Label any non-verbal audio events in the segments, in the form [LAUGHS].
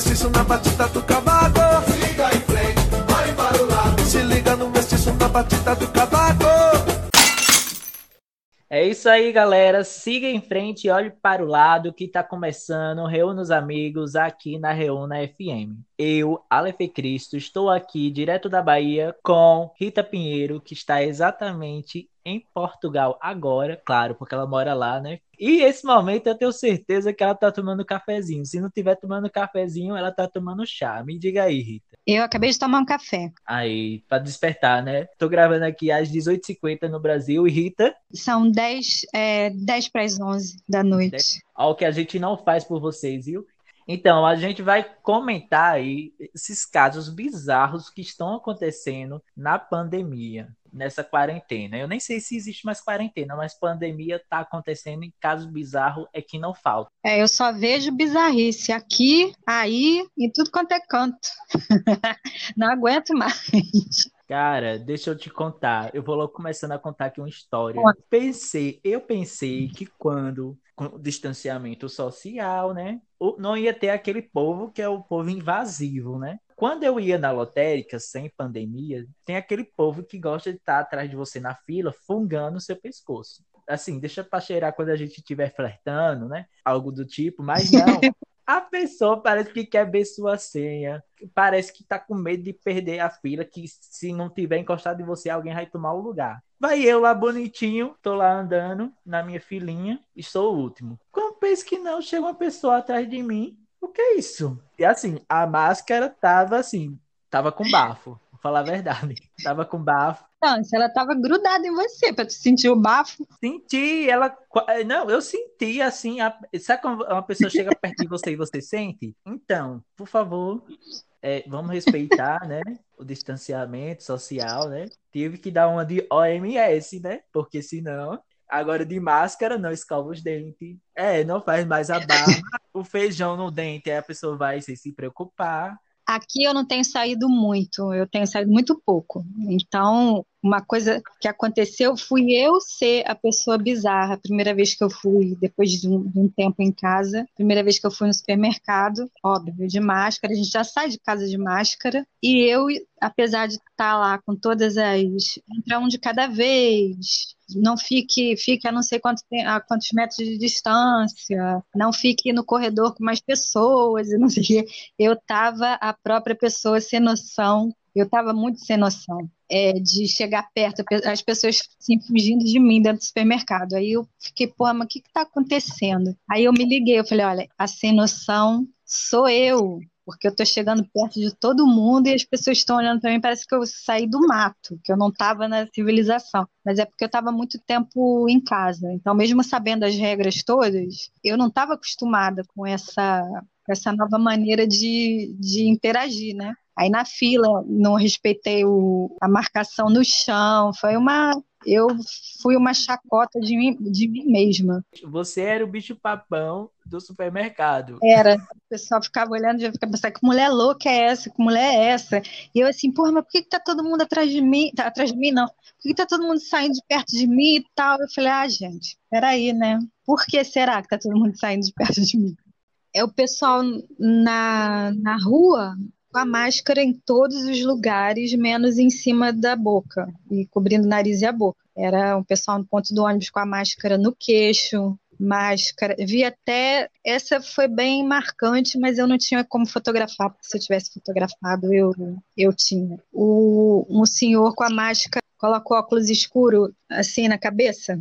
mestiço na batida do cavaco. Se liga em frente, olhe para o lado. Se liga no mestiço na batida do cavaco. É isso aí, galera. Siga em frente e olhe para o lado que está começando. Reúna os amigos aqui na Reúna FM. Eu, Aleph Cristo, estou aqui direto da Bahia com Rita Pinheiro, que está exatamente em Portugal agora, claro, porque ela mora lá, né? E esse momento eu tenho certeza que ela tá tomando cafezinho. Se não tiver tomando cafezinho, ela tá tomando chá. Me diga aí, Rita. Eu acabei de tomar um café. Aí, para despertar, né? Tô gravando aqui às 18h50 no Brasil. E Rita? São 10, é, 10 para as 11 da noite. Olha o que a gente não faz por vocês, viu? Então, a gente vai comentar aí esses casos bizarros que estão acontecendo na pandemia, nessa quarentena. Eu nem sei se existe mais quarentena, mas pandemia está acontecendo em casos bizarros é que não falta. É, eu só vejo bizarrice aqui, aí e tudo quanto é canto. [LAUGHS] não aguento mais. Cara, deixa eu te contar. Eu vou logo começando a contar aqui uma história. Conta. Pensei, eu pensei que quando com o distanciamento social, né, não ia ter aquele povo que é o povo invasivo, né? Quando eu ia na lotérica sem pandemia, tem aquele povo que gosta de estar atrás de você na fila, fungando o seu pescoço. Assim, deixa pra cheirar quando a gente estiver flertando, né? Algo do tipo, mas não. [LAUGHS] A pessoa parece que quer ver sua senha, parece que tá com medo de perder a fila, que se não tiver encostado em você, alguém vai tomar o lugar. Vai eu lá bonitinho, tô lá andando na minha filinha e sou o último. Quando penso que não, chega uma pessoa atrás de mim. O que é isso? E assim, a máscara tava assim, tava com bafo. Vou falar a verdade. [LAUGHS] Tava com bafo. Não, se ela tava grudada em você pra tu sentir o bafo. Senti, ela. Não, eu senti assim. A... Sabe quando uma pessoa chega perto de você e você sente? Então, por favor, é, vamos respeitar, né? O distanciamento social, né? Tive que dar uma de OMS, né? Porque senão. Agora de máscara, não escova os dentes. É, não faz mais a barba. [LAUGHS] O feijão no dente, aí a pessoa vai sem se preocupar. Aqui eu não tenho saído muito, eu tenho saído muito pouco. Então, uma coisa que aconteceu, fui eu ser a pessoa bizarra. A primeira vez que eu fui, depois de um, de um tempo em casa, primeira vez que eu fui no supermercado, óbvio, de máscara, a gente já sai de casa de máscara. E eu, apesar de estar lá com todas as. Entra um de cada vez, não fique, fique a não sei quanto, a quantos metros de distância, não fique no corredor com mais pessoas, e não sei o quê. Eu tava a própria pessoa sem noção, eu tava muito sem noção. é, de chegar perto, as pessoas assim, fugindo de mim dentro do supermercado. Aí eu fiquei, pô, mas o que que tá acontecendo? Aí eu me liguei, eu falei, olha, a sem noção sou eu, porque eu tô chegando perto de todo mundo e as pessoas estão olhando para mim, parece que eu saí do mato, que eu não estava na civilização. Mas é porque eu estava muito tempo em casa. Então, mesmo sabendo as regras todas, eu não estava acostumada com essa, essa nova maneira de, de interagir, né? Aí na fila não respeitei o, a marcação no chão, foi uma. Eu fui uma chacota de mim, de mim mesma. Você era o bicho papão do supermercado. Era. O pessoal ficava olhando e ficava pensando, que mulher louca é essa? Que mulher é essa? E eu assim, porra, mas por que, que tá todo mundo atrás de mim? Tá atrás de mim, não. Por que, que tá todo mundo saindo de perto de mim e tal? Eu falei, ah, gente, peraí, né? Por que será que tá todo mundo saindo de perto de mim? É o pessoal na, na rua com a máscara em todos os lugares, menos em cima da boca e cobrindo o nariz e a boca. Era um pessoal no ponto do ônibus com a máscara no queixo, máscara. Vi até. Essa foi bem marcante, mas eu não tinha como fotografar, porque se eu tivesse fotografado, eu, eu tinha. O, um senhor com a máscara colocou óculos escuro assim na cabeça,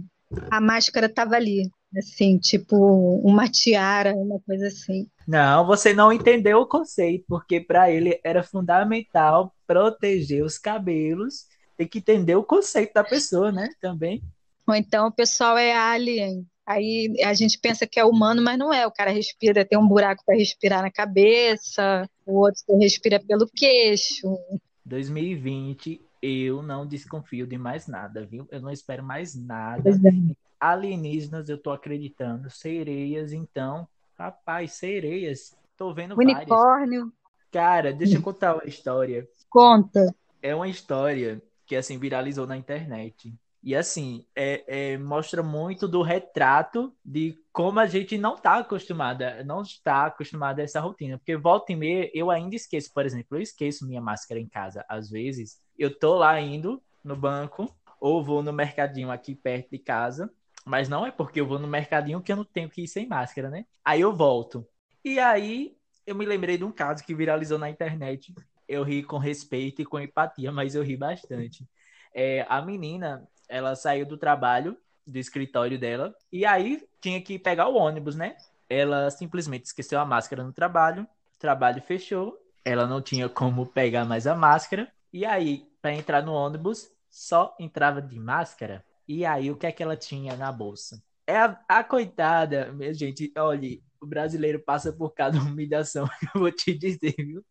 a máscara estava ali. Assim, tipo uma tiara, uma coisa assim. Não, você não entendeu o conceito, porque para ele era fundamental proteger os cabelos. Tem que entender o conceito da pessoa, né? Também. Ou então o pessoal é alien. Aí a gente pensa que é humano, mas não é. O cara respira, tem um buraco para respirar na cabeça, o outro respira pelo queixo. 2020, eu não desconfio de mais nada, viu? Eu não espero mais nada. É. Alienígenas, eu tô acreditando. Sereias, então. Rapaz, sereias. Tô vendo várias. Unicórnio, Cara, deixa eu contar uma história. conta. É uma história que, assim, viralizou na internet. E, assim, é, é- mostra muito do retrato de como a gente não tá acostumada, não está acostumada a essa rotina, porque volta e meia eu ainda esqueço, por exemplo, eu esqueço minha máscara em casa, às vezes, eu tô lá indo no banco, ou vou no mercadinho aqui perto de casa, mas não é porque eu vou no mercadinho que eu não tenho que ir sem máscara, né? Aí eu volto. E aí eu me lembrei de um caso que viralizou na internet. Eu ri com respeito e com empatia, mas eu ri bastante. É, a menina, ela saiu do trabalho, do escritório dela, e aí tinha que pegar o ônibus, né? Ela simplesmente esqueceu a máscara no trabalho, o trabalho fechou, ela não tinha como pegar mais a máscara, e aí, para entrar no ônibus, só entrava de máscara. E aí, o que é que ela tinha na bolsa? É a, a coitada, minha gente, olha, o brasileiro passa por cada [LAUGHS] humilhação, [LAUGHS] eu vou te dizer, viu?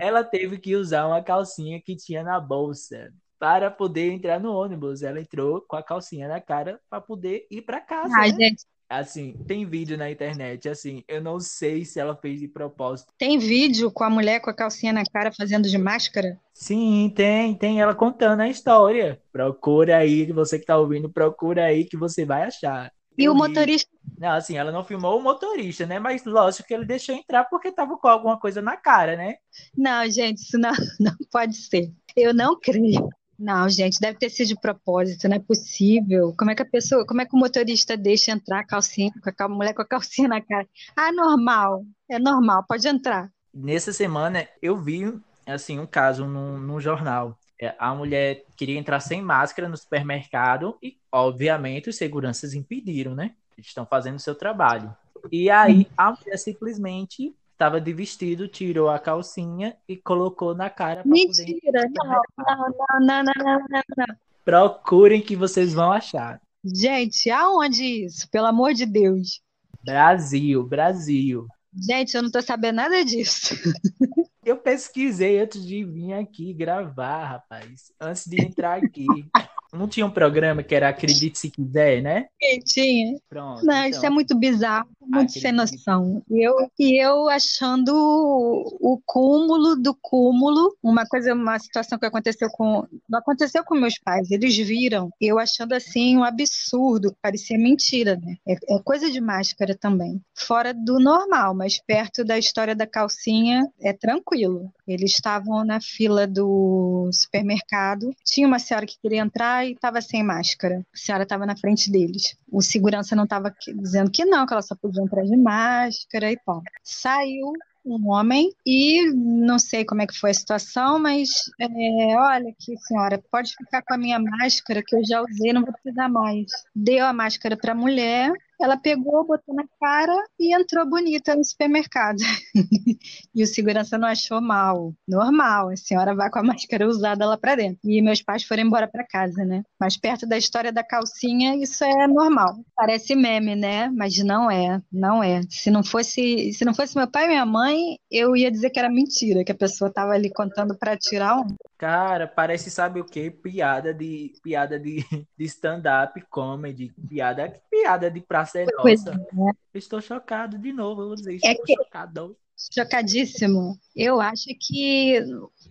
Ela teve que usar uma calcinha que tinha na bolsa para poder entrar no ônibus. Ela entrou com a calcinha na cara para poder ir para casa. Ai, né? gente, Assim, tem vídeo na internet, assim, eu não sei se ela fez de propósito. tem vídeo com a mulher com a calcinha na cara fazendo de máscara? Sim, tem, tem ela contando a história. Procura aí, você que tá ouvindo, procura aí que você vai achar. E Eu o ri. motorista, Não, assim, ela não filmou o motorista, né? Mas lógico que ele deixou entrar porque tava com alguma coisa na cara, né? não, gente, isso não, [LAUGHS] não pode ser. Eu não creio. Não, gente, deve ter sido de propósito, não é possível. Como é que a pessoa, como é que o motorista deixa entrar a calcinha, com a mulher com a calcinha na cara? Ah, normal, é normal, pode entrar. Nessa semana eu vi, assim, um caso num, num jornal. É, A mulher queria entrar sem máscara no supermercado e, obviamente, os seguranças impediram, né? Eles estão fazendo o seu trabalho. E aí a mulher simplesmente estava de vestido, tirou a calcinha e colocou na cara. Mentira! Não, não, não, não, não, Procurem que vocês vão achar. Gente, aonde isso? Pelo amor de Deus. Brasil, Brasil. Gente, eu não tô sabendo nada disso. Eu pesquisei antes de vir aqui gravar, rapaz. Antes de entrar aqui. [LAUGHS] Não tinha um programa que era Acredite Se Quiser, né? Tinha. Pronto. Não, então. isso é muito bizarro, muito Aquele sem noção. E eu, e eu achando o, o cúmulo do cúmulo, uma coisa, uma situação que aconteceu com, não aconteceu com meus pais, eles viram, eu achando assim um absurdo, parecia mentira, né? É, é coisa de máscara também. Fora do normal, mas perto da história da calcinha é tranquilo. Eles estavam na fila do supermercado, tinha uma senhora que queria entrar e estava sem máscara. A senhora estava na frente deles. O segurança não estava dizendo que não, que ela só podia entrar de máscara e tal. Saiu um homem e não sei como é que foi a situação, mas é, olha aqui, senhora, pode ficar com a minha máscara que eu já usei, não vou precisar mais. Deu a máscara para a mulher, ela pegou, botou na cara e entrou bonita no supermercado. [LAUGHS] E o segurança não achou mal. Normal, a senhora vai com a [LAUGHS] máscara usada lá para dentro. E meus pais foram embora para casa, né? Mas perto da história da calcinha, isso é normal. Parece meme, né? Mas não é, não é. Se não fosse, se não fosse meu pai e minha mãe, eu ia dizer que era mentira, que a pessoa tava ali contando para tirar um. Cara, parece, sabe o quê? Piada de piada de, [LAUGHS] de stand-up comedy, piada, piada de praça é nossa. é. Estou chocado de novo, eu vou dizer, É estou que- chocado. Chocadíssimo. Eu acho que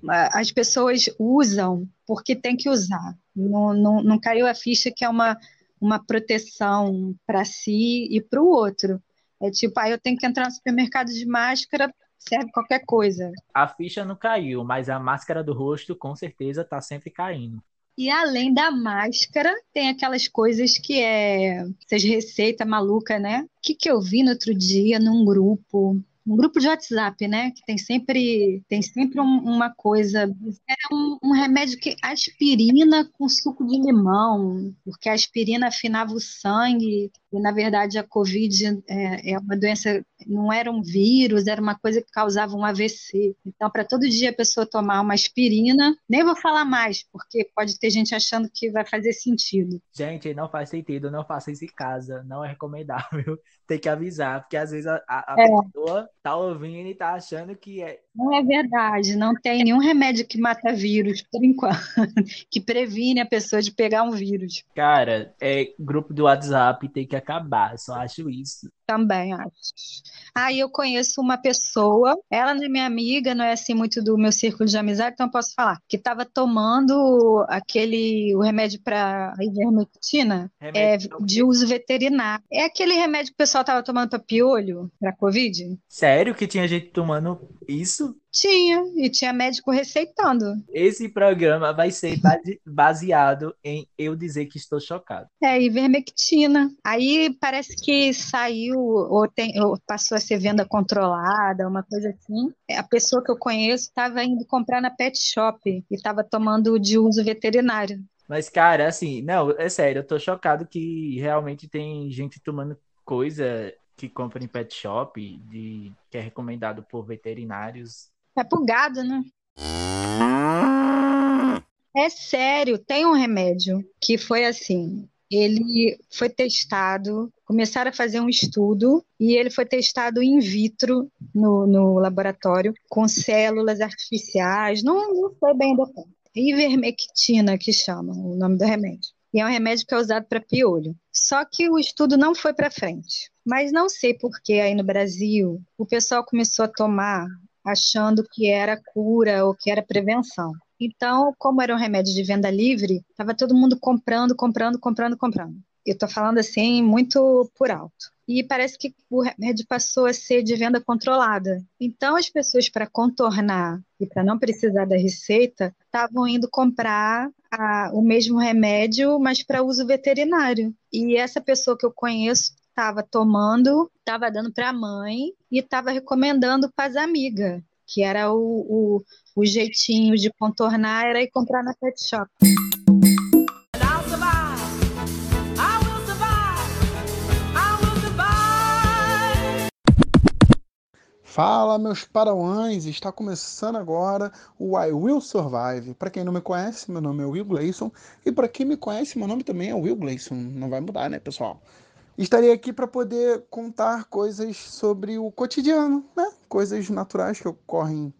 ah, as pessoas usam porque tem que usar. Não, não, não caiu a ficha que é uma, uma proteção para si e para o outro. É tipo, ah, eu tenho que entrar no supermercado de máscara, serve qualquer coisa. A ficha não caiu, mas a máscara do rosto com certeza tá sempre caindo. E além da máscara, tem aquelas coisas que é essas receitas malucas, né? O que que eu vi no outro dia num grupo, um grupo de WhatsApp, né? Que tem sempre tem sempre um- uma coisa, é um, um remédio que aspirina com suco de limão, porque a aspirina afinava o sangue e na verdade a Covid é, é uma doença, não era um vírus, era uma coisa que causava um AVC. Então, para todo dia a pessoa tomar uma aspirina, nem vou falar mais, porque pode ter gente achando que vai fazer sentido. Gente, não faz sentido, não faça isso em casa, não é recomendável. Tem que avisar, porque às vezes a, a- É. pessoa tá ouvindo e tá achando que é. Não é verdade, não tem nenhum remédio que mata vírus, por enquanto, [LAUGHS] que previne a pessoa de pegar um vírus. Cara, é grupo do WhatsApp tem que acabar, só acho isso. Também acho. Aí eu conheço uma pessoa, ela não é minha amiga, não é assim muito do meu círculo de amizade, então eu posso falar, que estava tomando aquele, o remédio para ivermectina, é, de uso veterinário. É aquele remédio que o pessoal estava tomando para piolho, para Covid? Sério que tinha gente tomando isso? Tinha, e tinha médico receitando. Esse programa vai ser baseado em eu dizer que estou chocado. É, ivermectina. Aí parece que saiu, ou, tem, ou passou a ser venda controlada, uma coisa assim. A pessoa que eu conheço estava indo comprar na pet shop e estava tomando de uso veterinário. Mas, cara, assim, não, é sério, eu tô chocado que realmente tem gente tomando coisa que compra em pet shop, de, que é recomendado por veterinários é pro gado, né? É sério, tem um remédio que foi assim. Ele foi testado, começaram a fazer um estudo e ele foi testado in vitro no, no laboratório com células artificiais, não, não sei bem do que. Ivermectina, que chama o nome do remédio. E é um remédio que é usado para piolho. Só que o estudo não foi para frente. Mas não sei por que aí no Brasil o pessoal começou a tomar achando que era cura ou que era prevenção. Então, como era um remédio de venda livre, estava todo mundo comprando, comprando, comprando, comprando. Eu estou falando assim muito por alto. E parece que o remédio passou a ser de venda controlada. Então, as pessoas, para contornar e para não precisar da receita, estavam indo comprar a, o mesmo remédio, mas para uso veterinário. E essa pessoa que eu conheço estava tomando, estava dando para a mãe e estava recomendando para as amigas, que era o, o, o jeitinho de contornar, era ir comprar na pet shop. Fala, meus parauãs! Está começando agora o I Will Survive. Para quem não me conhece, meu nome é Will Gleison. E para quem me conhece, meu nome também é Will Gleison. Não vai mudar, né, pessoal? Estarei aqui para poder contar coisas sobre o cotidiano, né? Coisas naturais que ocorrem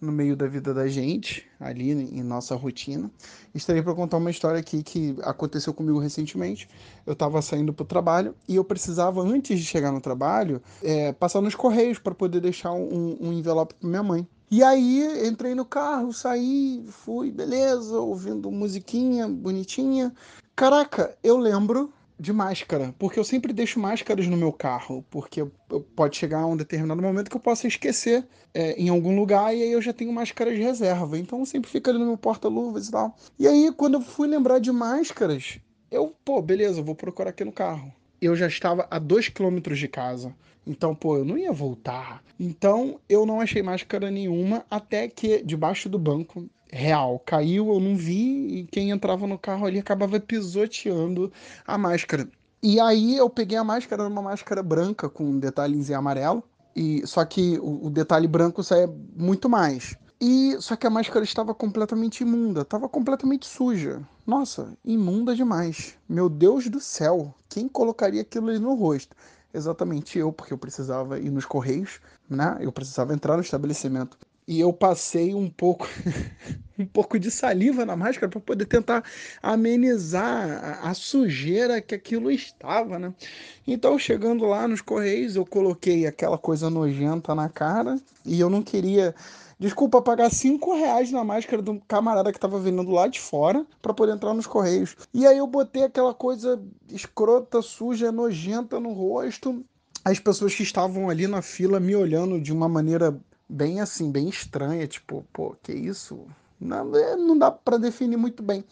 no meio da vida da gente, ali em nossa rotina. Estarei para contar uma história aqui que aconteceu comigo recentemente. Eu estava saindo para o trabalho e eu precisava, antes de chegar no trabalho, é, passar nos correios para poder deixar um, um envelope para minha mãe. E aí entrei no carro, saí, fui, beleza, ouvindo musiquinha bonitinha. Caraca, eu lembro de máscara, porque eu sempre deixo máscaras no meu carro, porque pode chegar um determinado momento que eu possa esquecer é, em algum lugar e aí eu já tenho máscaras de reserva, então sempre fica ali no meu porta-luvas e tal. E aí quando eu fui lembrar de máscaras, eu, pô, beleza, vou procurar aqui no carro. Eu já estava a dois quilômetros de casa. Então, pô, eu não ia voltar. Então, eu não achei máscara nenhuma até que debaixo do banco real. Caiu, eu não vi, e quem entrava no carro ali acabava pisoteando a máscara. E aí eu peguei a máscara, uma máscara branca com detalhes em amarelo, e só que o, o detalhe branco saia muito mais. E só que a máscara estava completamente imunda, estava completamente suja. Nossa, imunda demais. Meu Deus do céu, quem colocaria aquilo ali no rosto? Exatamente eu, porque eu precisava ir nos correios, né? Eu precisava entrar no estabelecimento e eu passei um pouco [LAUGHS] um pouco de saliva na máscara para poder tentar amenizar a, a, sujeira que aquilo estava, né? Então, chegando lá nos correios, eu coloquei aquela coisa nojenta na cara e eu não queria Desculpa, pagar cinco reais na máscara do camarada que tava vendendo lá de fora para poder entrar nos correios. E aí eu botei aquela coisa escrota, suja, nojenta no rosto. As pessoas que estavam ali na fila me olhando de uma maneira bem assim, bem estranha, tipo, pô, que isso? Não, é, não dá para definir muito bem.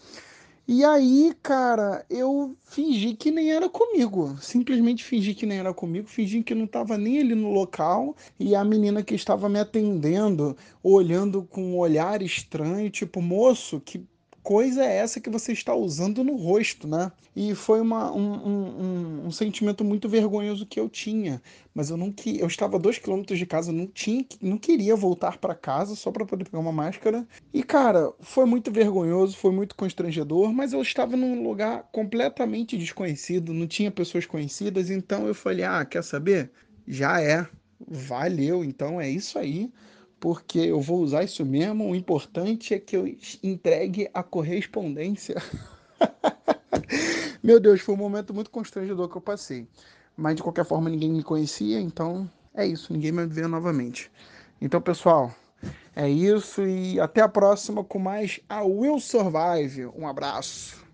E aí, cara, eu fingi que nem era comigo. Simplesmente fingi que nem era comigo, fingi que não estava nem ali no local. E a menina que estava me atendendo, olhando com um olhar estranho, tipo, moço, que coisa é essa que você está usando no rosto, né? E foi uma, um, um, um, sentimento muito vergonhoso que eu tinha. Mas eu não que eu estava a dois quilômetros de casa, não tinha, não queria voltar para casa só para poder pegar uma máscara. E cara, foi muito vergonhoso, foi muito constrangedor. Mas eu estava num lugar completamente desconhecido, não tinha pessoas conhecidas. Então eu falei, ah, quer saber? Já é, valeu. Então é isso aí porque eu vou usar isso mesmo. O importante é que eu entregue a correspondência. [LAUGHS] Meu Deus, foi um momento muito constrangedor que eu passei. Mas de qualquer forma ninguém me conhecia, então É isso, ninguém vai ver novamente. Então, pessoal, é isso e até a próxima com mais a Will Survive. Um abraço.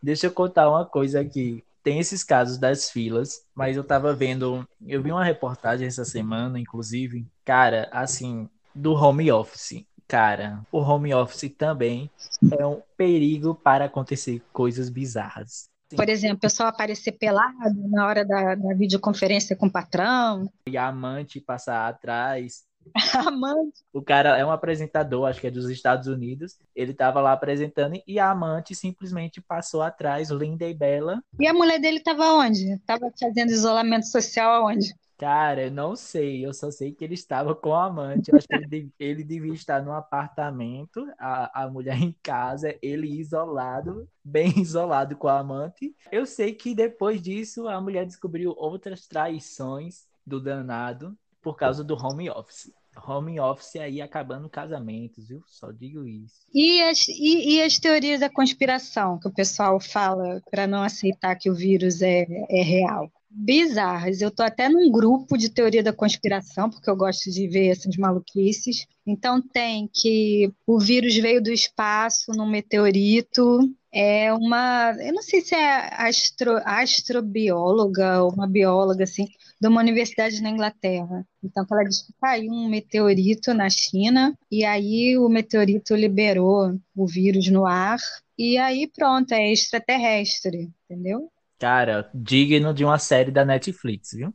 Deixa eu contar uma coisa aqui. Tem esses casos das filas, mas eu tava vendo, eu vi uma reportagem essa semana, inclusive, cara, assim, do home office. Cara, o home office também é um perigo para acontecer coisas bizarras. Por exemplo, o pessoal aparecer pelado na hora da, da videoconferência com o patrão. E a amante passar atrás. [LAUGHS] Amante. O cara é um apresentador, acho que é dos Estados Unidos. Ele tava lá apresentando e a amante simplesmente passou atrás, linda e bela. E a mulher dele tava onde? Tava fazendo isolamento social aonde? Cara, eu não sei, eu só sei que ele estava com a amante. Eu acho que ele, dev- [LAUGHS] ele devia estar num apartamento, a, a mulher em casa, ele isolado, bem [LAUGHS] isolado com a amante. Eu sei que depois disso a mulher descobriu outras traições do danado por causa do home office. Home office aí acabando casamentos, viu? Só digo isso. E as, e, e as teorias da conspiração que o pessoal fala para não aceitar que o vírus é, é real? Bizarras. Eu tô até num grupo de teoria da conspiração, porque eu gosto de ver essas maluquices. Então tem que o vírus veio do espaço num meteorito. É uma, eu não sei se é astro, astrobióloga ou uma bióloga assim, de uma universidade na Inglaterra. Então, ela diz que caiu um meteorito na China e aí o meteorito liberou o vírus no ar e aí pronto, é extraterrestre, entendeu? Cara, digno de uma série da Netflix, viu?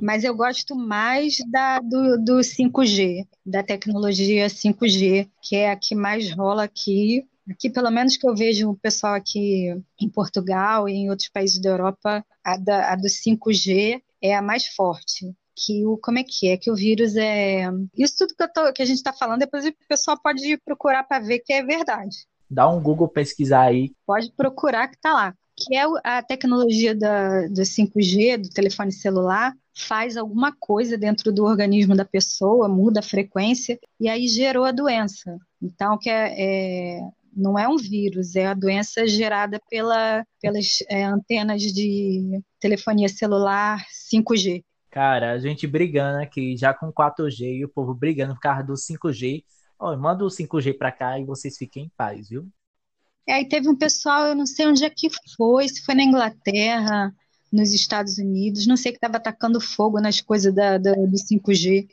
Mas eu gosto mais da, do, do 5G, da tecnologia 5G, que é a que mais rola aqui. Aqui, pelo menos que eu vejo o pessoal aqui em Portugal e em outros países da Europa, a, da, a do 5G é a mais forte. Que o, como é que é? Que o vírus é. Isso tudo que, eu tô- que a gente está falando, depois o pessoal pode procurar para ver que é verdade. Dá um Google pesquisar aí. Pode procurar que está lá. Que é a tecnologia da, do 5G, do telefone celular, faz alguma coisa dentro do organismo da pessoa, muda a frequência, e aí gerou a doença. Então, que é, é- não é um vírus, é a doença gerada pela, pelas é, antenas de telefonia celular 5G. Cara, a gente brigando aqui já com 4G e o povo brigando por causa do 5G. Ó, manda o 5G pra cá e vocês fiquem em paz, viu? E aí teve um pessoal, eu não sei onde é que foi, se foi na Inglaterra, nos Estados Unidos, não sei que estava atacando fogo nas coisas da, da- do 5G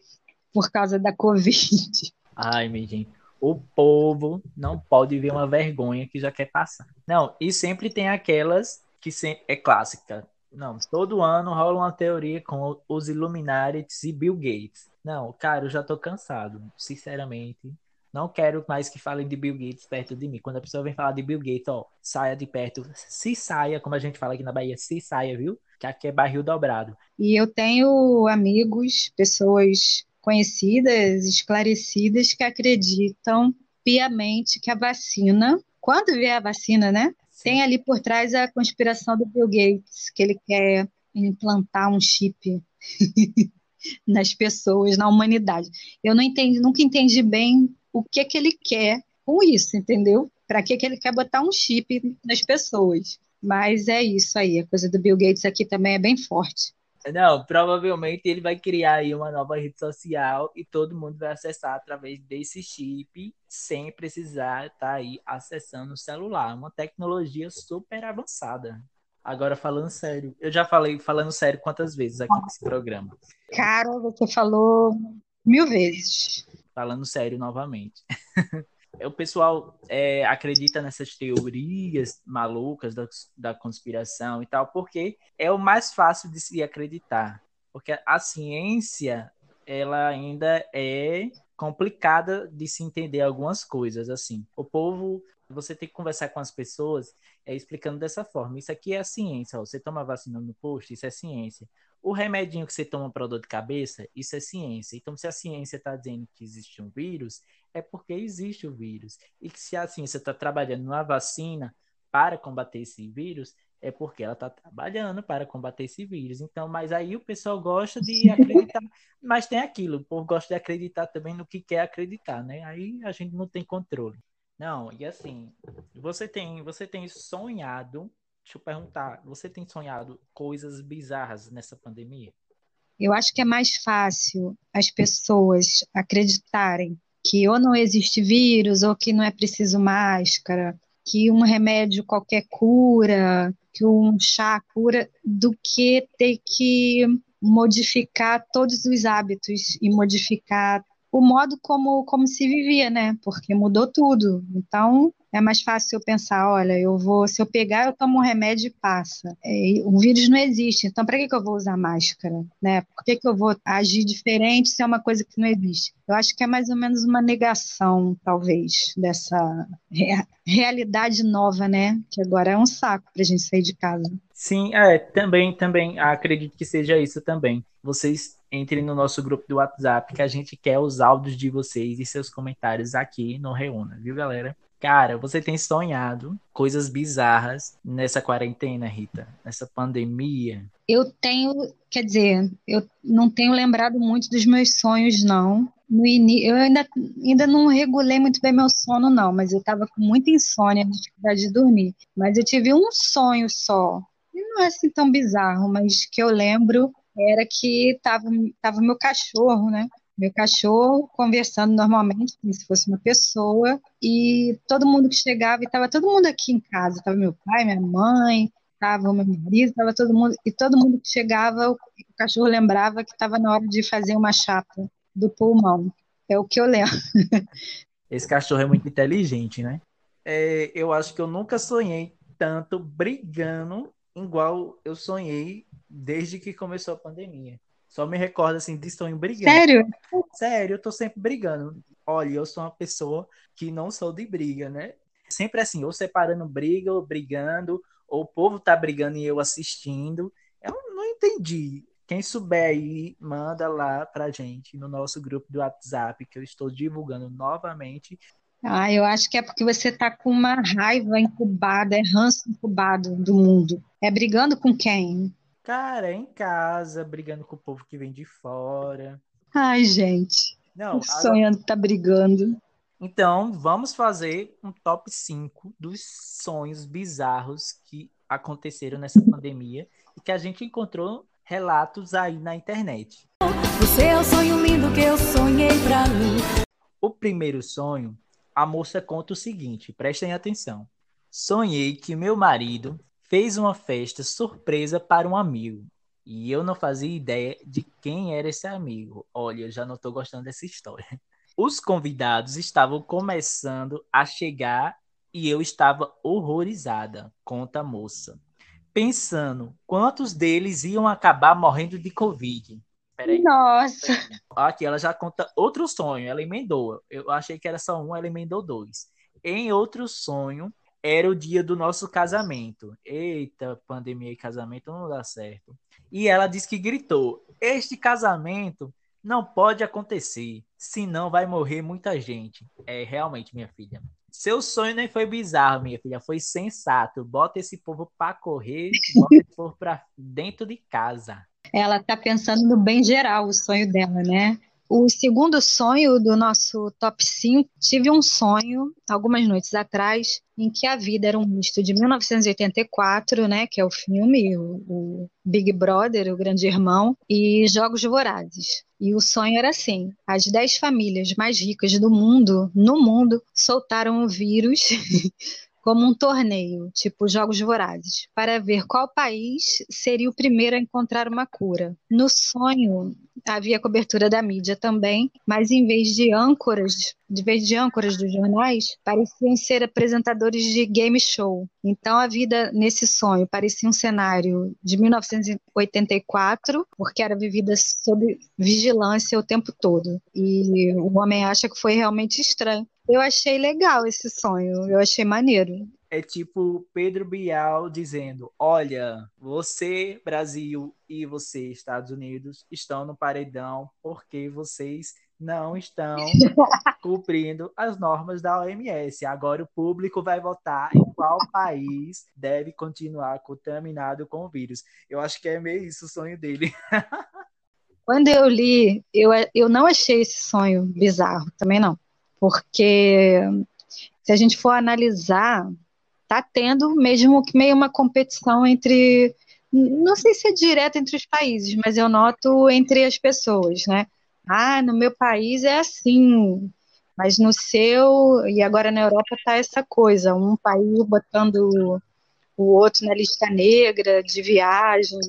por causa da Covid. Ai, minha gente. O povo não pode ver uma vergonha que já quer passar. Não, e sempre tem aquelas que é clássica. Não, todo ano rola uma teoria com os Illuminates e Bill Gates. Não, cara, eu já tô cansado, sinceramente. Não quero mais que falem de Bill Gates perto de mim. Quando a pessoa vem falar de Bill Gates, ó, saia de perto. Se saia, como a gente fala aqui na Bahia, se saia, viu? Que aqui é barril dobrado. E eu tenho amigos, pessoas conhecidas, esclarecidas, que acreditam piamente que a vacina, quando vier a vacina, né? Tem ali por trás a conspiração do Bill Gates, que ele quer implantar um chip [LAUGHS] nas pessoas, na humanidade. Eu não entendi, nunca entendi bem o que que ele quer com isso, entendeu? Para que que ele quer botar um chip nas pessoas? Mas é isso aí, a coisa do Bill Gates aqui também é bem forte. Não, provavelmente ele vai criar aí uma nova rede social e todo mundo vai acessar através desse chip sem precisar estar aí acessando o celular. Uma tecnologia super avançada. Agora falando sério, eu já falei falando sério quantas vezes aqui nesse programa. Cara, você falou mil vezes. Falando sério novamente. [LAUGHS] O pessoal é, acredita nessas teorias malucas da, da conspiração e tal, porque é o mais fácil de se acreditar. Porque a ciência, ela ainda é complicada de se entender algumas coisas, assim. O povo, você tem que conversar com as pessoas é, explicando dessa forma. Isso aqui é ciência. Ó. Você toma vacina no posto, isso é ciência. O remedinho que você toma para dor de cabeça, isso é ciência. Então, se a ciência está dizendo que existe um vírus, é porque existe o vírus. E que se a ciência está trabalhando numa vacina para combater esse vírus, é porque ela está trabalhando para combater esse vírus. Então, mas aí o pessoal gosta de [LAUGHS] acreditar, mas tem aquilo, o povo gosta de acreditar também no que quer acreditar, né? Aí a gente não tem controle. Não, e assim, você tem, você tem sonhado, deixa eu perguntar, você tem sonhado coisas bizarras nessa pandemia? Eu acho que é mais fácil as pessoas acreditarem que ou não existe vírus, ou que não é preciso máscara, que um remédio qualquer cura, que um chá cura, do que ter que modificar todos os hábitos e modificar o modo como, como se vivia, né? Porque mudou tudo. Então, é mais fácil eu pensar, olha, eu vou, se eu pegar, eu tomo um remédio e passa. É, o vírus não existe, então para que, que eu vou usar máscara? Né? Por que, que eu vou agir diferente se é uma coisa que não existe? Eu acho que é mais ou menos uma negação, talvez, dessa rea realidade nova, né? Que agora é um saco para a gente sair de casa. Sim, é, também, também, acredito que seja isso também. Vocês entrem no nosso grupo do WhatsApp, que a gente quer os áudios de vocês e seus comentários aqui no Reúna, viu, galera? Cara, você tem sonhado coisas bizarras nessa quarentena, Rita? Nessa pandemia? Eu tenho, quer dizer, eu não tenho lembrado muito dos meus sonhos, não. No in... Eu ainda, ainda não regulei muito bem meu sono, não, mas eu estava com muita insônia, dificuldade de dormir. Mas eu tive um sonho só. E não é assim tão bizarro, mas que eu lembro era que tava, tava meu cachorro, né? Meu cachorro conversando normalmente, como se fosse uma pessoa, e todo mundo que chegava, e estava todo mundo aqui em casa, estava meu pai, minha mãe, estava meu marido, estava todo mundo, e todo mundo que chegava, o cachorro lembrava que estava na hora de fazer uma chapa do pulmão. É o que eu lembro. [LAUGHS] Esse cachorro é muito inteligente, né? É, eu acho que eu nunca sonhei tanto brigando igual eu sonhei desde que começou a pandemia. Só me recordo assim de sonho brigando. Sério? Sério, eu tô sempre brigando. Olha, eu sou uma pessoa que não sou de briga, né? Sempre assim, ou separando briga, ou brigando, ou o povo tá brigando e eu assistindo. Eu não entendi. Quem souber aí, manda lá pra gente no nosso grupo do WhatsApp, que eu estou divulgando novamente. Ah, eu acho que é porque você tá com uma raiva incubada, é ranço incubado do mundo. É brigando com quem? Cara, é em casa, brigando com o povo que vem de fora. Ai, gente. Não, sonhando agora... tá brigando. Então, vamos fazer um top 5 dos sonhos bizarros que aconteceram nessa pandemia e que a gente encontrou relatos aí na internet. Você é o sonho lindo que eu sonhei pra mim. O primeiro sonho, a moça conta o seguinte, prestem atenção. Sonhei que meu marido fez uma festa surpresa para um amigo. E eu não fazia ideia de quem era esse amigo. Olha, eu já não estou gostando dessa história. [LAUGHS] Os convidados estavam começando a chegar e eu estava horrorizada, conta a moça. Pensando quantos deles iam acabar morrendo de Covid. Peraí. Nossa! Aqui ela já conta outro sonho, ela emendou. Eu achei que era só um, ela emendou dois. Em outro sonho, era o dia do nosso casamento. Eita, pandemia e casamento não dá certo. E ela disse que gritou: Este casamento não pode acontecer, senão vai morrer muita gente. É realmente, minha filha. Seu sonho nem foi bizarro, minha filha, foi sensato. Bota esse povo para correr, bota esse povo para dentro de casa. Ela tá pensando no bem geral, o sonho dela, né? O segundo sonho do nosso top 5, tive um sonho algumas noites atrás em que a vida era um misto de 1984, né, que é o filme, o, o Big Brother, o Grande Irmão, e Jogos Vorazes. E o sonho era assim: as 10 famílias mais ricas do mundo, no mundo, soltaram o vírus [LAUGHS] como um torneio, tipo Jogos Vorazes, para ver qual país seria o primeiro a encontrar uma cura. No sonho, havia cobertura da mídia também, mas em vez de âncoras, de vez de âncoras dos jornais, pareciam ser apresentadores de game show. Então a vida nesse sonho parecia um cenário de 1984, porque era vivida sob vigilância o tempo todo. E o homem acha que foi realmente estranho. Eu achei legal esse sonho, eu achei maneiro é tipo Pedro Bial dizendo: Olha, você, Brasil, e você, Estados Unidos, estão no paredão porque vocês não estão [LAUGHS] cumprindo as normas da OMS. Agora o público vai votar em qual país deve continuar contaminado com o vírus. Eu acho que é meio isso o sonho dele. [LAUGHS] Quando eu li, eu, eu não achei esse sonho bizarro, também não. Porque se a gente for analisar tá tendo mesmo que meio uma competição entre não sei se é direto entre os países, mas eu noto entre as pessoas, né? Ah, no meu país é assim, mas no seu, e agora na Europa tá essa coisa, um país botando o outro na lista negra de viagem,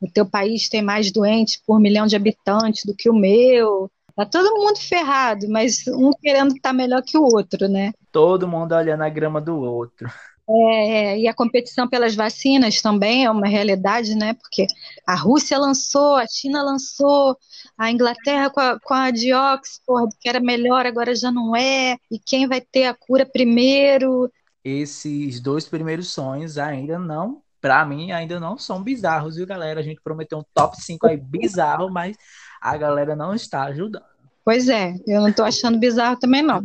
o teu país tem mais doentes por milhão de habitantes do que o meu. Tá todo mundo ferrado, mas um querendo estar tá melhor que o outro, né? Todo mundo olhando a grama do outro. É, e a competição pelas vacinas também é uma realidade, né? Porque a Rússia lançou, a China lançou, a Inglaterra com a, com a de Oxford, que era melhor, agora já não é. E quem vai ter a cura primeiro? Esses dois primeiros sonhos ainda não, para mim, ainda não são bizarros, viu, galera? A gente prometeu um top 5 aí bizarro, mas a galera não está ajudando. Pois é, eu não estou achando bizarro também, não.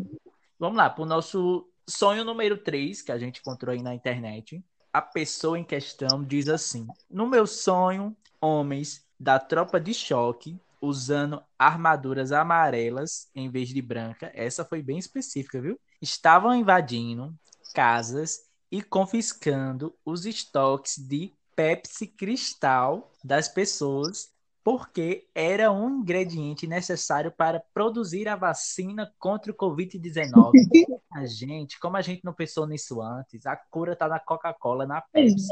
Vamos lá, para o nosso sonho número 3, que a gente encontrou aí na internet. A pessoa em questão diz assim: No meu sonho, homens da tropa de choque usando armaduras amarelas em vez de branca. Essa foi bem específica, viu? Estavam invadindo casas e confiscando os estoques de Pepsi Cristal das pessoas porque era um ingrediente necessário para produzir a vacina contra o Covid-19. [LAUGHS] a gente, como a gente não pensou nisso antes, a cura está na Coca-Cola, na Pepsi.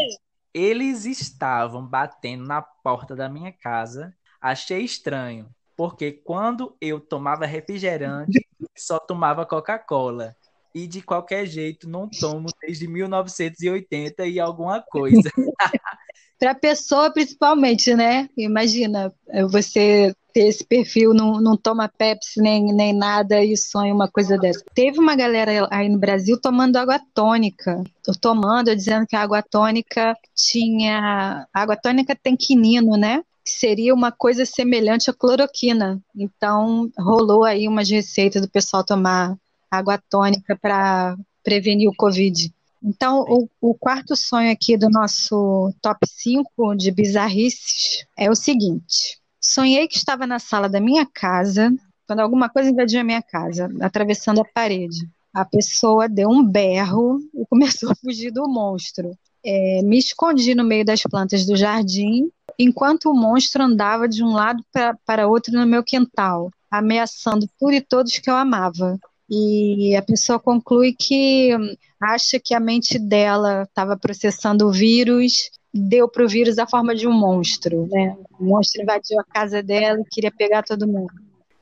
Eles estavam batendo na porta da minha casa. Achei estranho, porque quando eu tomava refrigerante, [LAUGHS] só tomava Coca-Cola. E de qualquer jeito não tomo desde 1980 e alguma coisa. [LAUGHS] para pessoa principalmente, né? Imagina, é, você ter esse perfil, não, não toma Pepsi nem, nem nada e sonha uma coisa dessa. Teve uma galera aí no Brasil tomando água tônica, tomando, dizendo que a água tônica tinha. A água tônica tem quinino, né? seria uma coisa semelhante à cloroquina. Então, rolou aí umas receitas do pessoal tomar água tônica para prevenir o Covid. Então, o, o, quarto sonho aqui do nosso top 5 de bizarrices é o seguinte: sonhei que estava na sala da minha casa, quando alguma coisa invadiu a minha casa, atravessando a parede. A pessoa deu um berro e começou a fugir do monstro. É, me escondi no meio das plantas do jardim, enquanto o monstro andava de um lado pra, para outro no meu quintal, ameaçando tudo e todos que eu amava. E a pessoa conclui que acha que a mente dela estava processando o vírus, deu para o vírus a forma de um monstro, né? O monstro invadiu a casa dela e queria pegar todo mundo.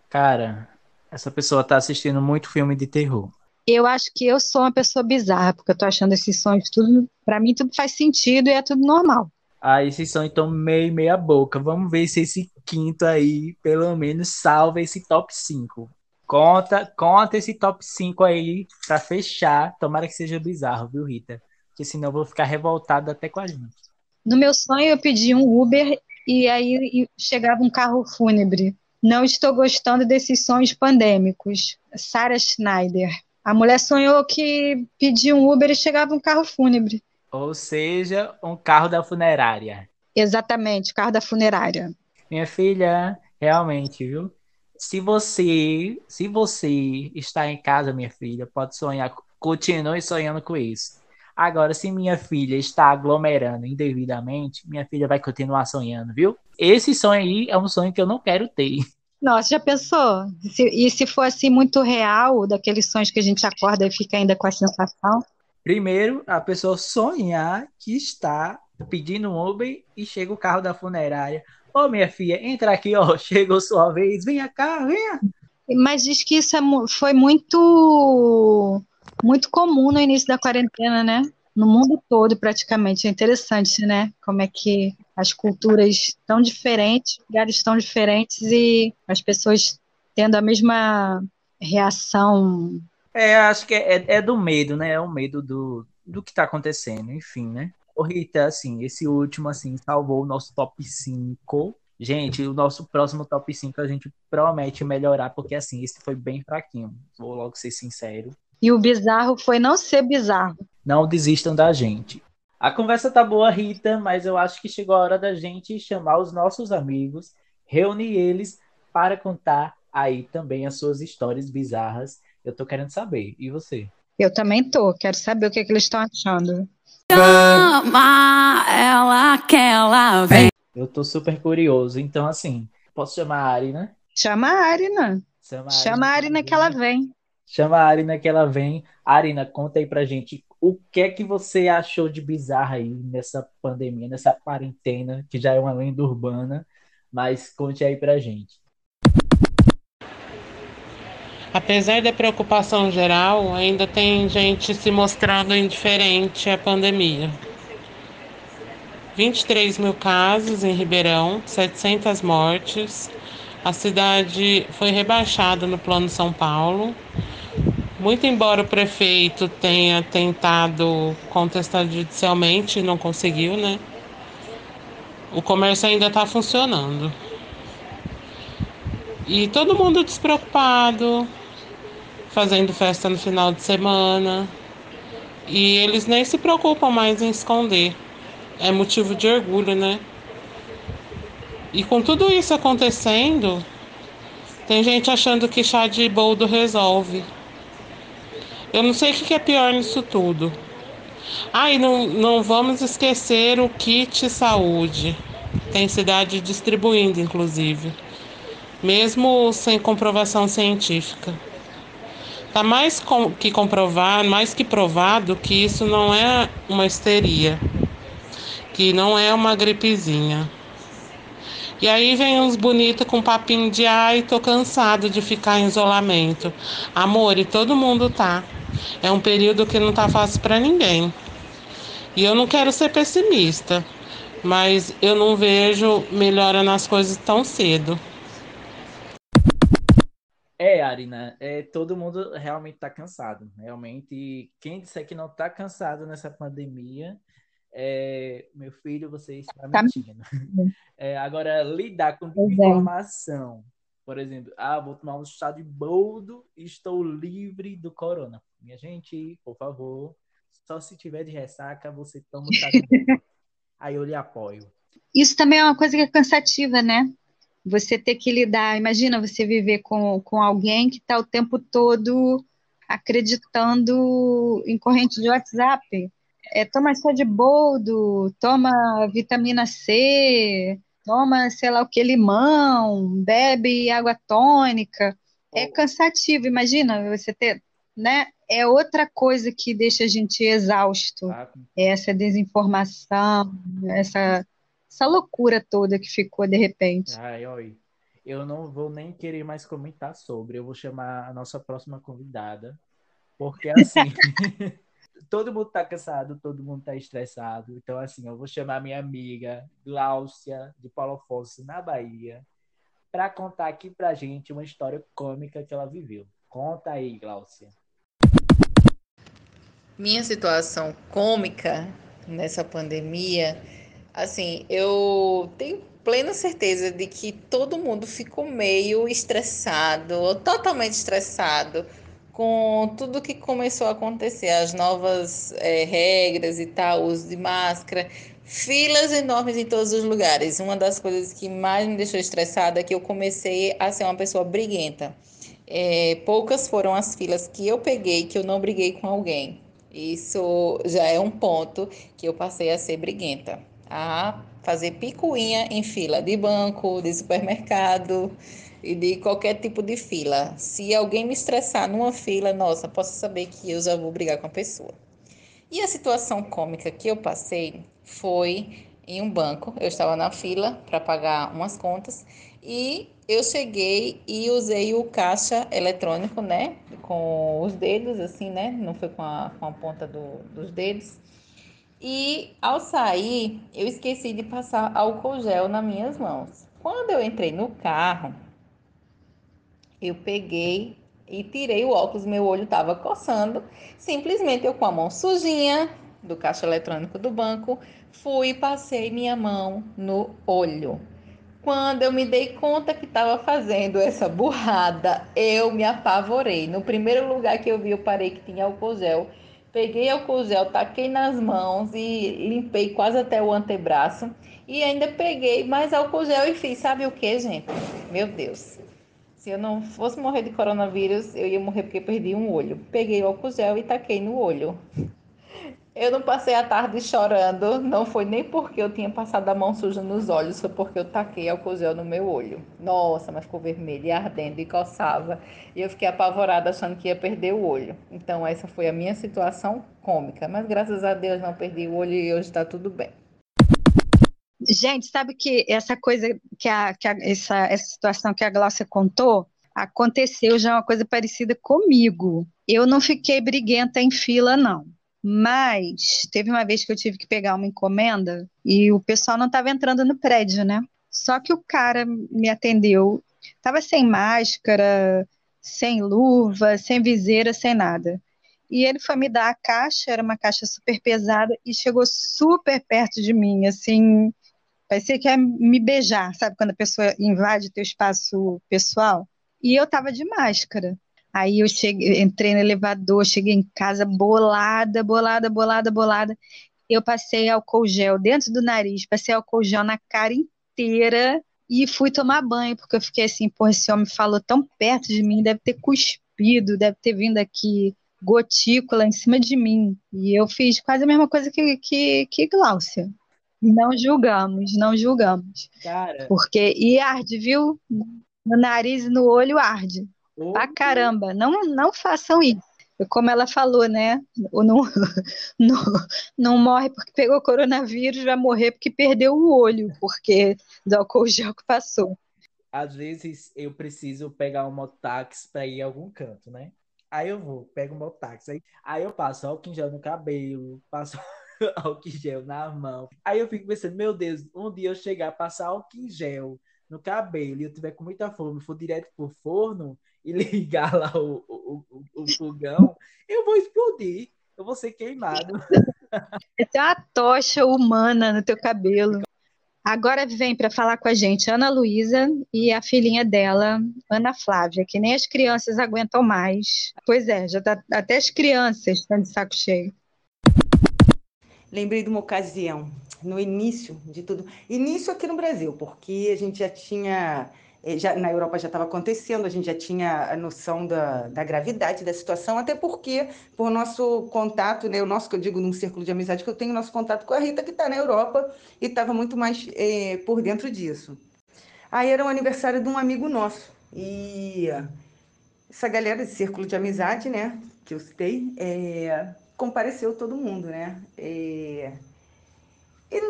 Cara, essa pessoa está assistindo muito filme de terror. Eu acho que eu sou uma pessoa bizarra, porque eu tô achando esses sonhos tudo, para mim tudo faz sentido e é tudo normal. Ah, esses sonhos estão meio meia boca. Vamos ver se esse quinto aí, pelo menos, salva esse top 5. Conta, conta esse top 5 aí pra fechar. Tomara que seja bizarro, viu, Rita? Porque senão eu vou ficar revoltado até com a gente. No meu sonho, eu pedi um Uber e aí chegava um carro fúnebre. Não estou gostando desses sonhos pandêmicos. Sarah Schneider. A mulher sonhou que pedia um Uber e chegava um carro fúnebre. Ou seja, um carro da funerária. Exatamente, carro da funerária. Minha filha, realmente, viu? Se você, se você está em casa, minha filha, pode sonhar, continue sonhando com isso. Agora, se minha filha está aglomerando indevidamente, minha filha vai continuar sonhando, viu? Esse sonho aí é um sonho que eu não quero ter. Nossa, já pensou? Se, e se for assim muito real, daqueles sonhos que a gente acorda e fica ainda com a sensação? Primeiro, a pessoa sonhar que está pedindo um Uber e chega o carro da funerária. Ô, oh, minha filha, entra aqui, ó, [LAUGHS] chegou sua vez, venha cá, venha. Mas diz que isso é, foi muito, muito comum no início da quarentena, né? No mundo todo, praticamente. É interessante, né? Como é que as culturas tão diferentes, lugares tão diferentes e as pessoas tendo a mesma reação. É, acho que é, é do medo, né? É o medo do, do que está acontecendo, enfim, né? Ô, Rita, assim, esse último, assim, salvou o nosso top 5. Gente, o nosso próximo top 5 a gente promete melhorar, porque, assim, esse foi bem fraquinho. Vou logo ser sincero. E o bizarro foi não ser bizarro. Não desistam da gente. A conversa tá boa, Rita, mas eu acho que chegou a hora da gente chamar os nossos amigos, reunir eles para contar aí também as suas histórias bizarras. Eu tô querendo saber. E você? Eu também tô. Quero saber o que, é que eles estão achando. Chama ela que ela vem. Eu tô super curioso. Então, assim, posso chamar a Ari, né? Chama a Arina. Chama Chama a Arina que ela vem. Chama a Arina que ela vem. Arina, conta aí pra gente o que é que você achou de bizarro aí nessa pandemia, nessa quarentena, que já é uma lenda urbana, mas conte aí pra gente. Apesar da preocupação geral, ainda tem gente se mostrando indiferente à pandemia. 23 mil casos em Ribeirão, 700 mortes. A cidade foi rebaixada no Plano São Paulo. Muito embora o prefeito tenha tentado contestar judicialmente, não conseguiu, né? O comércio ainda está funcionando. E todo mundo despreocupado, fazendo festa no final de semana. E eles nem se preocupam mais em esconder. É motivo de orgulho, né? E com tudo isso acontecendo, tem gente achando que chá de boldo resolve. Eu não sei o que é pior nisso tudo. Ah, e não, não vamos esquecer o kit saúde. Tem cidade distribuindo, inclusive. Mesmo sem comprovação científica. Está mais com, que comprovado, mais que provado que isso não é uma histeria, que não é uma gripezinha. E aí vem uns bonitos com papinho de ai, tô cansado de ficar em isolamento. Amor, e todo mundo tá. É um período que não tá fácil para ninguém. E eu não quero ser pessimista, mas eu não vejo melhora nas coisas tão cedo. É, Arina, é, todo mundo realmente tá cansado. Realmente, quem disser que não tá cansado nessa pandemia, é, meu filho, você está Tá mentindo. [LAUGHS] É, agora, lidar com é. informação, por exemplo, ah, vou tomar um chá de boldo e estou livre do corona. Minha gente, por favor, só se tiver de ressaca, você toma o chá de boldo. [LAUGHS] Aí eu lhe apoio. Isso também é uma coisa que é cansativa, né? Você ter que lidar. Imagina você viver com, com alguém que está o tempo todo acreditando em corrente de WhatsApp. É, toma chá de boldo, toma vitamina C, toma sei lá o que, limão, bebe água tônica. É cansativo, imagina você ter, né? É outra coisa que deixa a gente exausto. É essa desinformação, essa, essa loucura toda que ficou de repente. Ai, oi. Eu não vou nem querer mais comentar sobre. Eu vou chamar a nossa próxima convidada, porque assim, [LAUGHS] [LAUGHS] todo mundo tá cansado, todo mundo tá estressado. Então, assim, eu vou chamar minha amiga Gláucia, de Paulo Afonso, na Bahia, para contar aqui pra gente uma história cômica que ela viveu. Conta aí, Gláucia. Minha situação cômica nessa pandemia, assim, eu tenho plena certeza de que todo mundo ficou meio estressado, totalmente estressado com tudo que começou a acontecer, as novas eh, regras e tal, uso de máscara, filas enormes em todos os lugares. Uma das coisas que mais me deixou estressada é que eu comecei a ser uma pessoa briguenta. Eh, poucas foram as filas que eu peguei que eu não briguei com alguém. Isso já é um ponto que eu passei a ser briguenta, a fazer picuinha em fila de banco, de supermercado e de qualquer tipo de fila. Se alguém me estressar numa fila, nossa, posso saber que eu já vou brigar com a pessoa. E a situação cômica que eu passei foi em um banco. Eu estava na fila para pagar umas contas e eu cheguei e usei o caixa eletrônico, né? Com os dedos, assim, né? Não foi com a, com a ponta do- dos dedos. E ao sair, eu esqueci de passar álcool gel nas minhas mãos. Quando eu entrei no carro, eu peguei e tirei o óculos, meu olho estava coçando. Simplesmente eu com a mão sujinha do caixa eletrônico do banco, fui e passei minha mão no olho. Quando eu me dei conta que estava fazendo essa burrada, eu me apavorei. No primeiro lugar que eu vi, eu parei que tinha álcool gel. Peguei álcool gel, taquei nas mãos e limpei quase até o antebraço. E ainda peguei mais álcool gel e fiz, sabe o que, gente? Meu Deus. Se eu não fosse morrer de coronavírus, eu ia morrer porque perdi um olho. Peguei o álcool gel e taquei no olho. Eu não passei a tarde chorando, não foi nem porque eu tinha passado a mão suja nos olhos, foi porque eu taquei álcool gel no meu olho. Nossa, mas ficou vermelho e ardendo e coçava. E eu fiquei apavorada achando que ia perder o olho. Então essa foi a minha situação cômica. Mas graças a Deus não perdi o olho e hoje está tudo bem. Gente, sabe que essa coisa, que, a, que a, essa, essa situação que a Glaucia contou, aconteceu já uma coisa parecida comigo. Eu não fiquei briguenta em fila, não. Mas teve uma vez que eu tive que pegar uma encomenda e o pessoal não estava entrando no prédio, né? Só que o cara me atendeu, estava sem máscara, sem luva, sem viseira, sem nada. E ele foi me dar a caixa, era uma caixa super pesada e chegou super perto de mim, assim, parecia que ia me beijar, sabe quando a pessoa invade teu espaço pessoal? E eu tava de máscara. Aí eu cheguei, entrei no elevador, cheguei em casa bolada, bolada, bolada, bolada. Eu passei álcool gel dentro do nariz, passei álcool gel na cara inteira e fui tomar banho, porque eu fiquei assim, porra, esse homem falou tão perto de mim, deve ter cuspido, deve ter vindo aqui gotícula em cima de mim. E eu fiz quase a mesma coisa que, que, que Gláucia. Não julgamos, não julgamos. Cara, Porque, e arde, viu? No nariz e no olho arde. Pra caramba, não, não façam isso. Como ela falou, né? Ou não, [LAUGHS] não, não morre porque pegou coronavírus, vai morrer porque perdeu o olho, porque do álcool gel que passou. às vezes eu preciso pegar um mototáxi para ir a algum canto, né? Aí eu vou, pego o mototáxi, aí, aí eu passo álcool em gel no cabelo, passo [LAUGHS] álcool em gel na mão. Aí eu fico pensando, meu Deus, um dia eu chegar a passar álcool em gel no cabelo e eu tiver com muita fome, for direto pro forno e ligar lá o, o, o, o fogão, eu vou explodir, eu vou ser queimado. Tem uma tocha humana no teu cabelo. Agora vem para falar com a gente Ana Luísa e a filhinha dela, Ana Flávia, que nem as crianças aguentam mais. Pois é, já tá, até as crianças estão de saco cheio. Lembrei de uma ocasião, no início de tudo. Início aqui no Brasil, porque a gente já tinha. Eh, Já, na Europa já estava acontecendo, a gente já tinha a noção da, da gravidade da situação, até porque, por nosso contato, né, o nosso que eu digo num círculo de amizade, que eu tenho nosso contato com a Rita, que está na Europa e estava muito mais eh, por dentro disso. Aí era um aniversário de um amigo nosso. E essa galera de círculo de amizade, né, que eu citei, é, compareceu todo mundo, né? É, e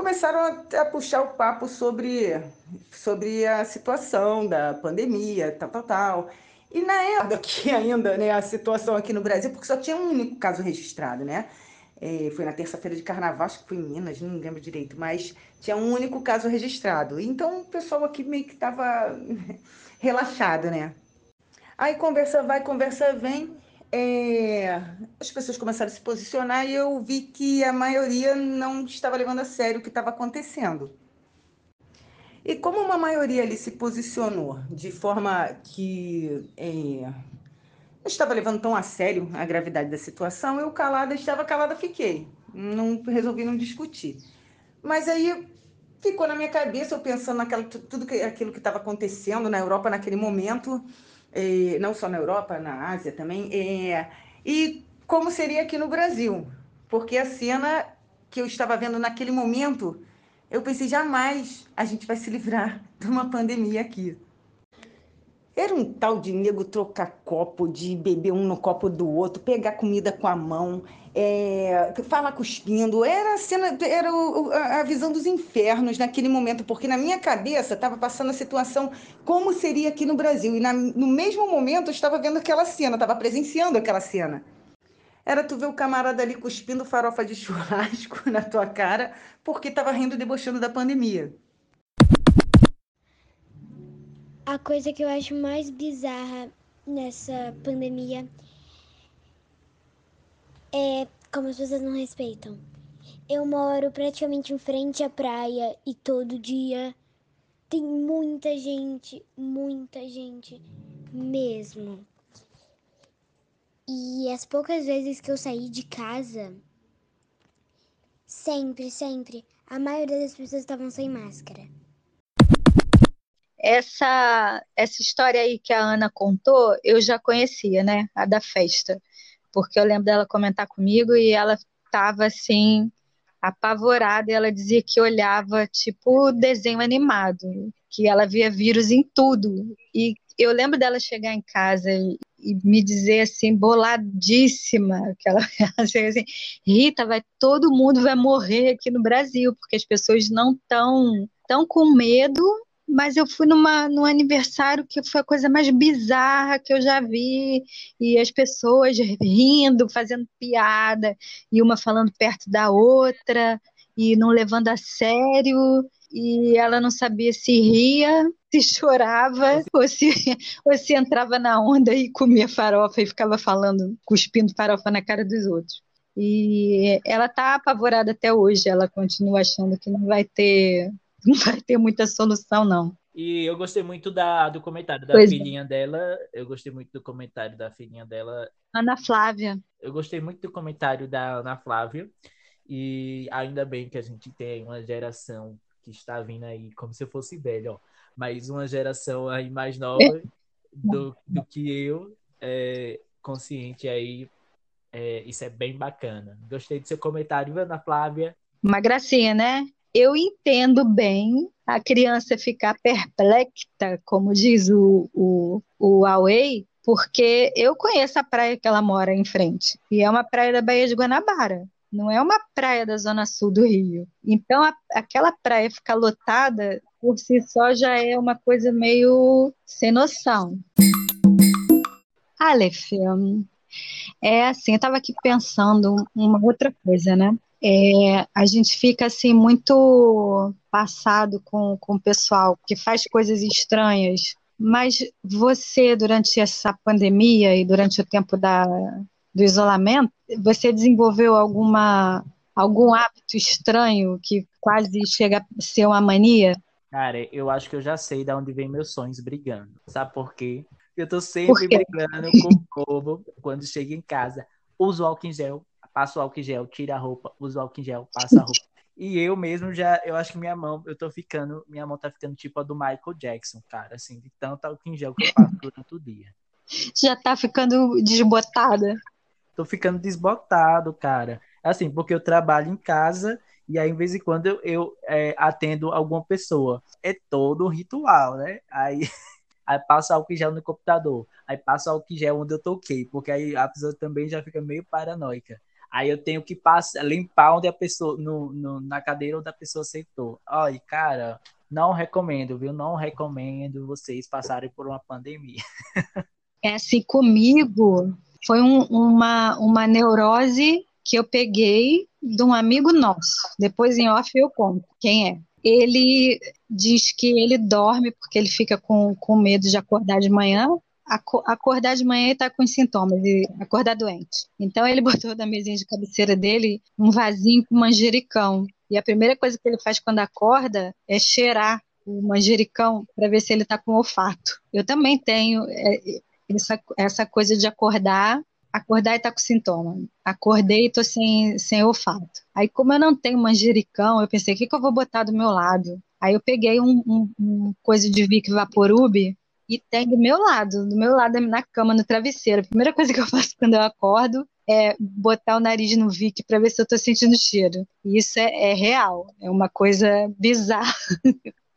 começaram a, a puxar o papo sobre, sobre a situação da pandemia, tal, tal, tal. E na época [LAUGHS] ainda, né, a situação aqui no Brasil, porque só tinha um único caso registrado, né? É, foi na terça-feira de carnaval, acho que foi em Minas, não lembro direito, mas tinha um único caso registrado. Então o pessoal aqui meio que estava [LAUGHS] relaxado, né? Aí conversa vai, conversa vem. É, As pessoas começaram a se posicionar e eu vi que a maioria não estava levando a sério o que estava acontecendo. E como uma maioria ali se posicionou de forma que é, não estava levando tão a sério a gravidade da situação, eu calada, estava calada, fiquei. Não resolvi não discutir. Mas aí ficou na minha cabeça, eu pensando naquela, tudo que, aquilo que estava acontecendo na Europa naquele momento, eh, não só na Europa, na Ásia também, eh, e como seria aqui no Brasil. Porque a cena que eu estava vendo naquele momento, eu pensei, jamais a gente vai se livrar [LAUGHS] de uma pandemia aqui. Era um tal de nego trocar copo, de beber um no copo do outro, pegar comida com a mão, é, falar cuspindo. Era a cena, era a visão dos infernos naquele momento, porque na minha cabeça estava passando a situação como seria aqui no Brasil. E na- no mesmo momento eu estava vendo aquela cena, estava presenciando aquela cena. Era tu ver o camarada ali cuspindo farofa de [LAUGHS] churrasco na tua cara, porque estava rindo e debochando da pandemia. A coisa que eu acho mais bizarra nessa pandemia é como as pessoas não respeitam. Eu moro praticamente em frente à praia e todo dia tem muita gente, muita gente mesmo. E as poucas vezes que eu saí de casa, sempre, sempre, a maioria das pessoas estavam sem máscara. Essa, essa história aí que a Ana contou, eu já conhecia, né? A da festa. Porque eu lembro dela comentar comigo e ela estava assim, apavorada, e ela dizia que olhava tipo desenho animado, que ela via vírus em tudo. E eu lembro dela chegar em casa e, e me dizer assim, boladíssima, que ela [LAUGHS] chega assim, Rita, vai, todo mundo vai morrer aqui no Brasil, porque as pessoas não estão tão com medo mas eu fui numa, num aniversário que foi a coisa mais bizarra que eu já vi, e as pessoas rindo, fazendo piada, e uma falando perto da outra, e não levando a sério, e ela não sabia se ria, [LAUGHS] se chorava, ou se, ou se entrava na onda e comia farofa e ficava falando, cuspindo farofa na cara dos outros. E ela tá apavorada até hoje, ela continua achando que não vai ter [LAUGHS] não vai ter muita solução, não. E eu gostei muito da, do comentário da Pois é. filhinha dela. Eu gostei muito do comentário da filhinha dela. Ana Flávia. Eu gostei muito do comentário da Ana Flávia. E ainda bem que a gente tem uma geração que está vindo aí como se eu fosse velho, ó. Mas uma geração aí mais nova do, do que eu, é, consciente aí. É, isso é bem bacana. Gostei do seu comentário, Ana Flávia. Uma gracinha, né? Eu entendo bem a criança ficar perplexa, como diz o, o, o Huawei, porque eu conheço a praia que ela mora em frente. E é uma praia da Baía de Guanabara. Não é uma praia da zona sul do Rio. Então, a- aquela praia ficar lotada, por si só, já é uma coisa meio sem noção. Aleph, é assim, eu estava aqui pensando uma outra coisa, né? É, a gente fica assim muito passado com, com o pessoal que faz coisas estranhas, mas você, durante essa pandemia e durante o tempo da, do isolamento, você desenvolveu alguma, algum hábito estranho que quase chega a ser uma mania? Cara, eu acho que eu já sei de onde vem meus sonhos brigando. Sabe por quê? Eu tô sempre brigando com o povo quando chego em casa. Uso álcool em gel, passo o álcool em gel, tira a roupa, uso o álcool em gel, passa a roupa. E eu mesmo já, eu acho que minha mão, eu tô ficando, minha mão tá ficando tipo a do Michael Jackson, cara, assim, de tanto álcool em gel que eu passo durante o dia. Já tá ficando desbotada? Tô ficando desbotado, cara. Assim, porque eu trabalho em casa e aí, de vez em quando, eu, eu, é, atendo alguma pessoa. É todo um ritual, né? Aí, [LAUGHS] aí passa álcool em gel no computador. Aí passa álcool em gel onde eu toquei, porque aí a pessoa também já fica meio paranoica. Aí eu tenho que passar, limpar onde a pessoa, no, no- na cadeira onde a pessoa sentou. Olha, cara, não recomendo, viu? Não recomendo vocês passarem por uma pandemia. [LAUGHS] É assim, comigo foi um- uma, uma neurose que eu peguei de um amigo nosso. Depois em off eu conto quem é. Ele diz que ele dorme porque ele fica com, com medo de acordar de manhã. Aco- Acordar de manhã e tá com sintomas, e acordar doente. Então ele [LAUGHS] botou na mesinha de cabeceira dele um vasinho com manjericão. E a primeira coisa que ele faz quando acorda é cheirar o manjericão para ver se ele tá com olfato. Eu também tenho é, essa, essa coisa de acordar, acordar e tá com sintoma. Acordei e tô sem, sem olfato. Aí, como eu não tenho manjericão, eu pensei, o que que eu vou botar do meu lado? Aí eu peguei um, um, um coisa de Vic Vaporub e tem do meu lado, do meu lado na cama, no travesseiro. A primeira coisa que eu [LAUGHS] faço quando eu acordo é botar o nariz no Vic para ver se eu tô sentindo cheiro. E isso é, é real, é uma coisa bizarra.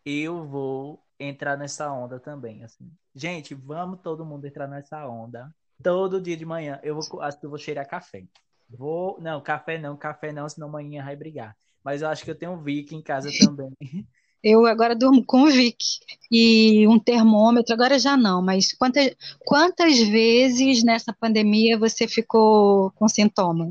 eu vou entrar nessa onda também, assim. Gente, vamos todo mundo entrar nessa onda. Todo dia de manhã eu vou, acho que eu vou cheirar café. Vou, não, café não, café não, senão amanhã vai brigar. Mas eu acho que eu tenho um Vic em casa também. [LAUGHS] Eu agora durmo com o Vic e um termômetro, agora já não, mas quantas, quantas vezes nessa pandemia você ficou com sintoma?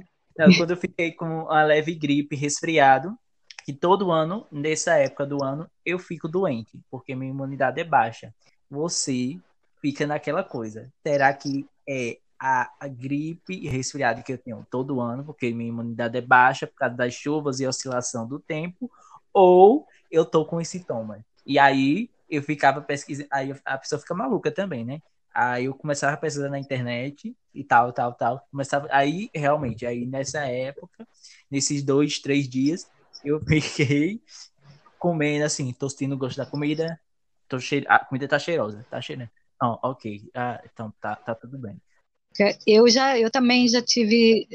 Quando eu fiquei com uma leve gripe, resfriado, que todo ano, nessa época do ano, eu fico doente, porque minha imunidade é baixa. Você fica naquela coisa. Será que é a, a gripe e resfriado que eu tenho todo ano, porque minha imunidade é baixa por causa das chuvas e oscilação do tempo, ou eu tô com os sintomas? E aí eu ficava pesquisando, aí a pessoa fica maluca também, né? Aí eu começava a pesquisar na internet e tal, tal, tal. Começava, aí realmente, aí nessa época, nesses dois, três dias, eu [LAUGHS] fiquei comendo assim, tô sentindo o gosto da comida, tô cheiro... A comida tá cheirosa, tá cheirando. Não, ok. Ah, então tá, tá tudo bem. Eu já, eu também já tive,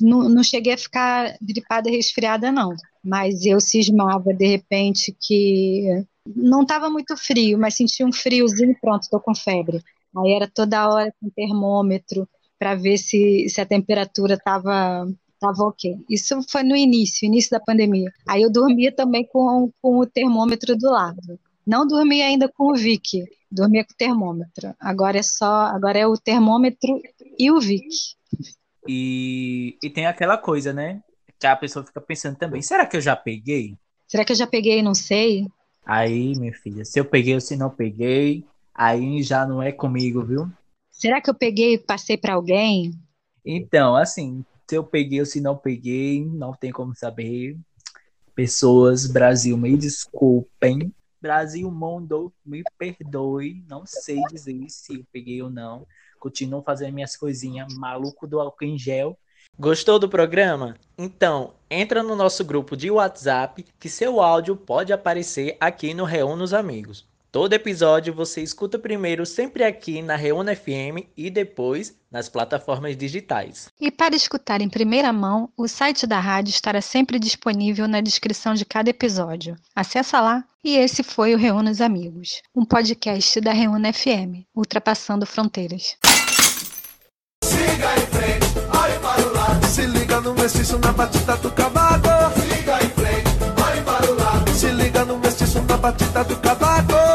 não, não cheguei a ficar gripada resfriada, não. Mas eu cismava de repente que não estava muito frio, mas sentia um friozinho, pronto, estou com febre. Aí era toda hora com termômetro para ver se, se a temperatura estava tava ok. Isso foi no início, início da pandemia. Aí eu dormia também com, com o termômetro do lado. Não dormia ainda com o Vic, dormia com o termômetro. Agora é só, agora é o termômetro e o Vic. E, e tem aquela coisa, né? Que a pessoa fica pensando também, será que eu já peguei? Será que eu já peguei e não sei? Aí, minha filha, se eu peguei ou se não peguei, aí já não é comigo, viu? Será que eu peguei e passei para alguém? Então, assim, se eu peguei ou se não peguei, não tem como saber. Pessoas, Brasil, me desculpem. Brasil, mundo, me perdoe. Não sei dizer se eu peguei ou não. Continuo fazendo minhas coisinhas, maluco do álcool em gel. Gostou do programa? Então, entra no nosso grupo de WhatsApp que seu áudio pode aparecer aqui no Reúna os Amigos. Todo episódio você escuta primeiro sempre aqui na Reúna FM e depois nas plataformas digitais. E para escutar em primeira mão, o site da rádio estará sempre disponível na descrição de cada episódio. Acesse lá. E esse foi o Reúna os Amigos, um podcast da Reúna FM, ultrapassando fronteiras. Siga em frente, Se liga no mestiço na batida do cavaco. Siga em frente, olhe para o lado. Se liga no mestiço na batida do cavaco.